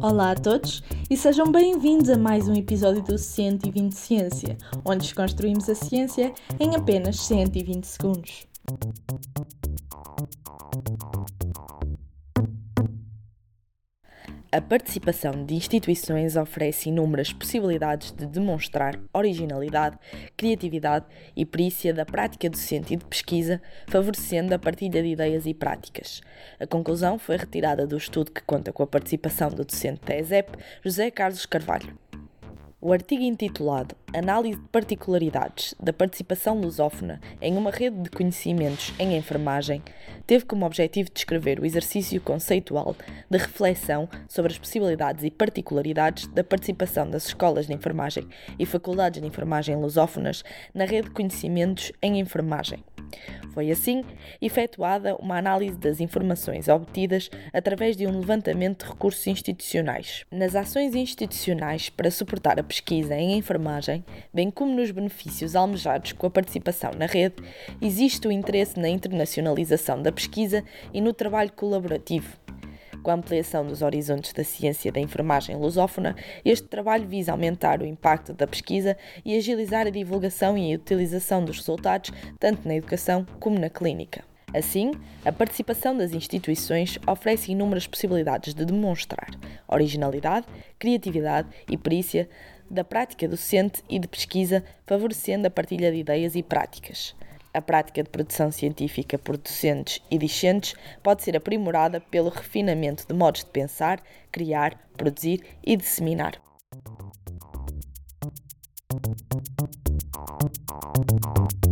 Olá a todos e sejam bem-vindos a mais um episódio do 120 Ciência, onde desconstruímos a ciência em apenas 120 segundos. A participação de instituições oferece inúmeras possibilidades de demonstrar originalidade, criatividade e perícia da prática docente e de pesquisa, favorecendo a partilha de ideias e práticas. A conclusão foi retirada do estudo que conta com a participação do docente da ESEP, José Carlos Carvalho. O artigo intitulado Análise de particularidades da participação lusófona em uma rede de conhecimentos em enfermagem teve como objetivo descrever o exercício conceitual de reflexão sobre as possibilidades e particularidades da participação das escolas de enfermagem e faculdades de enfermagem lusófonas na rede de conhecimentos em enfermagem. Foi assim efetuada uma análise das informações obtidas através de um levantamento de recursos institucionais. Nas ações institucionais para suportar a pesquisa em enfermagem, bem como nos benefícios almejados com a participação na rede, existe o interesse na internacionalização da pesquisa e no trabalho colaborativo com a ampliação dos horizontes da ciência da enfermagem lusófona, este trabalho visa aumentar o impacto da pesquisa e agilizar a divulgação e a utilização dos resultados, tanto na educação como na clínica. Assim, a participação das instituições oferece inúmeras possibilidades de demonstrar originalidade, criatividade e perícia da prática docente e de pesquisa, favorecendo a partilha de ideias e práticas. A prática de produção científica por docentes e discentes pode ser aprimorada pelo refinamento de modos de pensar, criar, produzir e disseminar. Thank you.